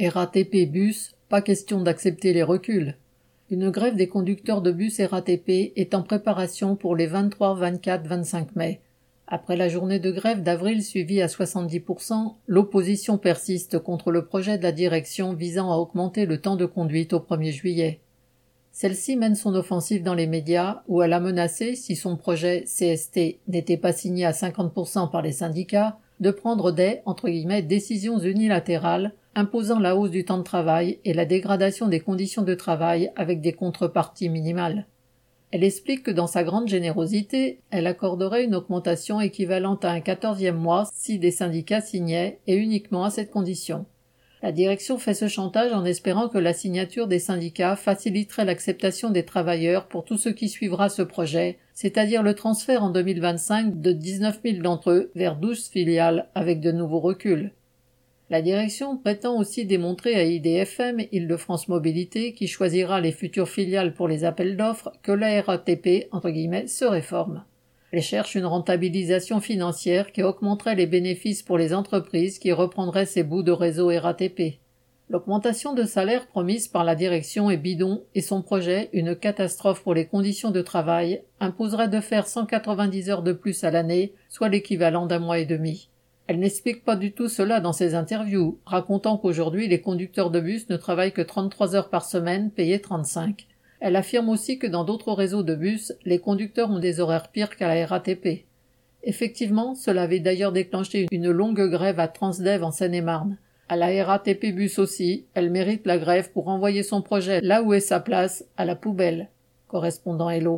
RATP Bus, pas question d'accepter les reculs. Une grève des conducteurs de bus RATP est en préparation pour les 23, 24, 25 mai. Après la journée de grève d'avril suivie à 70%, l'opposition persiste contre le projet de la direction visant à augmenter le temps de conduite au 1er juillet. Celle-ci mène son offensive dans les médias où elle a menacé, si son projet CST n'était pas signé à 50% par les syndicats, de prendre des entre guillemets, décisions unilatérales imposant la hausse du temps de travail et la dégradation des conditions de travail avec des contreparties minimales. Elle explique que dans sa grande générosité, elle accorderait une augmentation équivalente à un quatorzième mois si des syndicats signaient et uniquement à cette condition. La direction fait ce chantage en espérant que la signature des syndicats faciliterait l'acceptation des travailleurs pour tout ce qui suivra ce projet, c'est-à-dire le transfert en 2025 de 19 000 d'entre eux vers 12 filiales avec de nouveaux reculs. La direction prétend aussi démontrer à IDFM, Île-de-France Mobilité, qui choisira les futures filiales pour les appels d'offres, que la RATP, entre guillemets, se réforme. Elle cherche une rentabilisation financière qui augmenterait les bénéfices pour les entreprises qui reprendraient ces bouts de réseau RATP. L'augmentation de salaire promise par la direction est bidon et son projet, une catastrophe pour les conditions de travail, imposerait de faire 190 heures de plus à l'année, soit l'équivalent d'un mois et demi. Elle n'explique pas du tout cela dans ses interviews, racontant qu'aujourd'hui les conducteurs de bus ne travaillent que 33 heures par semaine, payées 35. Elle affirme aussi que dans d'autres réseaux de bus, les conducteurs ont des horaires pires qu'à la RATP. Effectivement, cela avait d'ailleurs déclenché une longue grève à Transdev en Seine-et-Marne. À la RATP Bus aussi, elle mérite la grève pour envoyer son projet là où est sa place, à la poubelle. Correspondant Hello.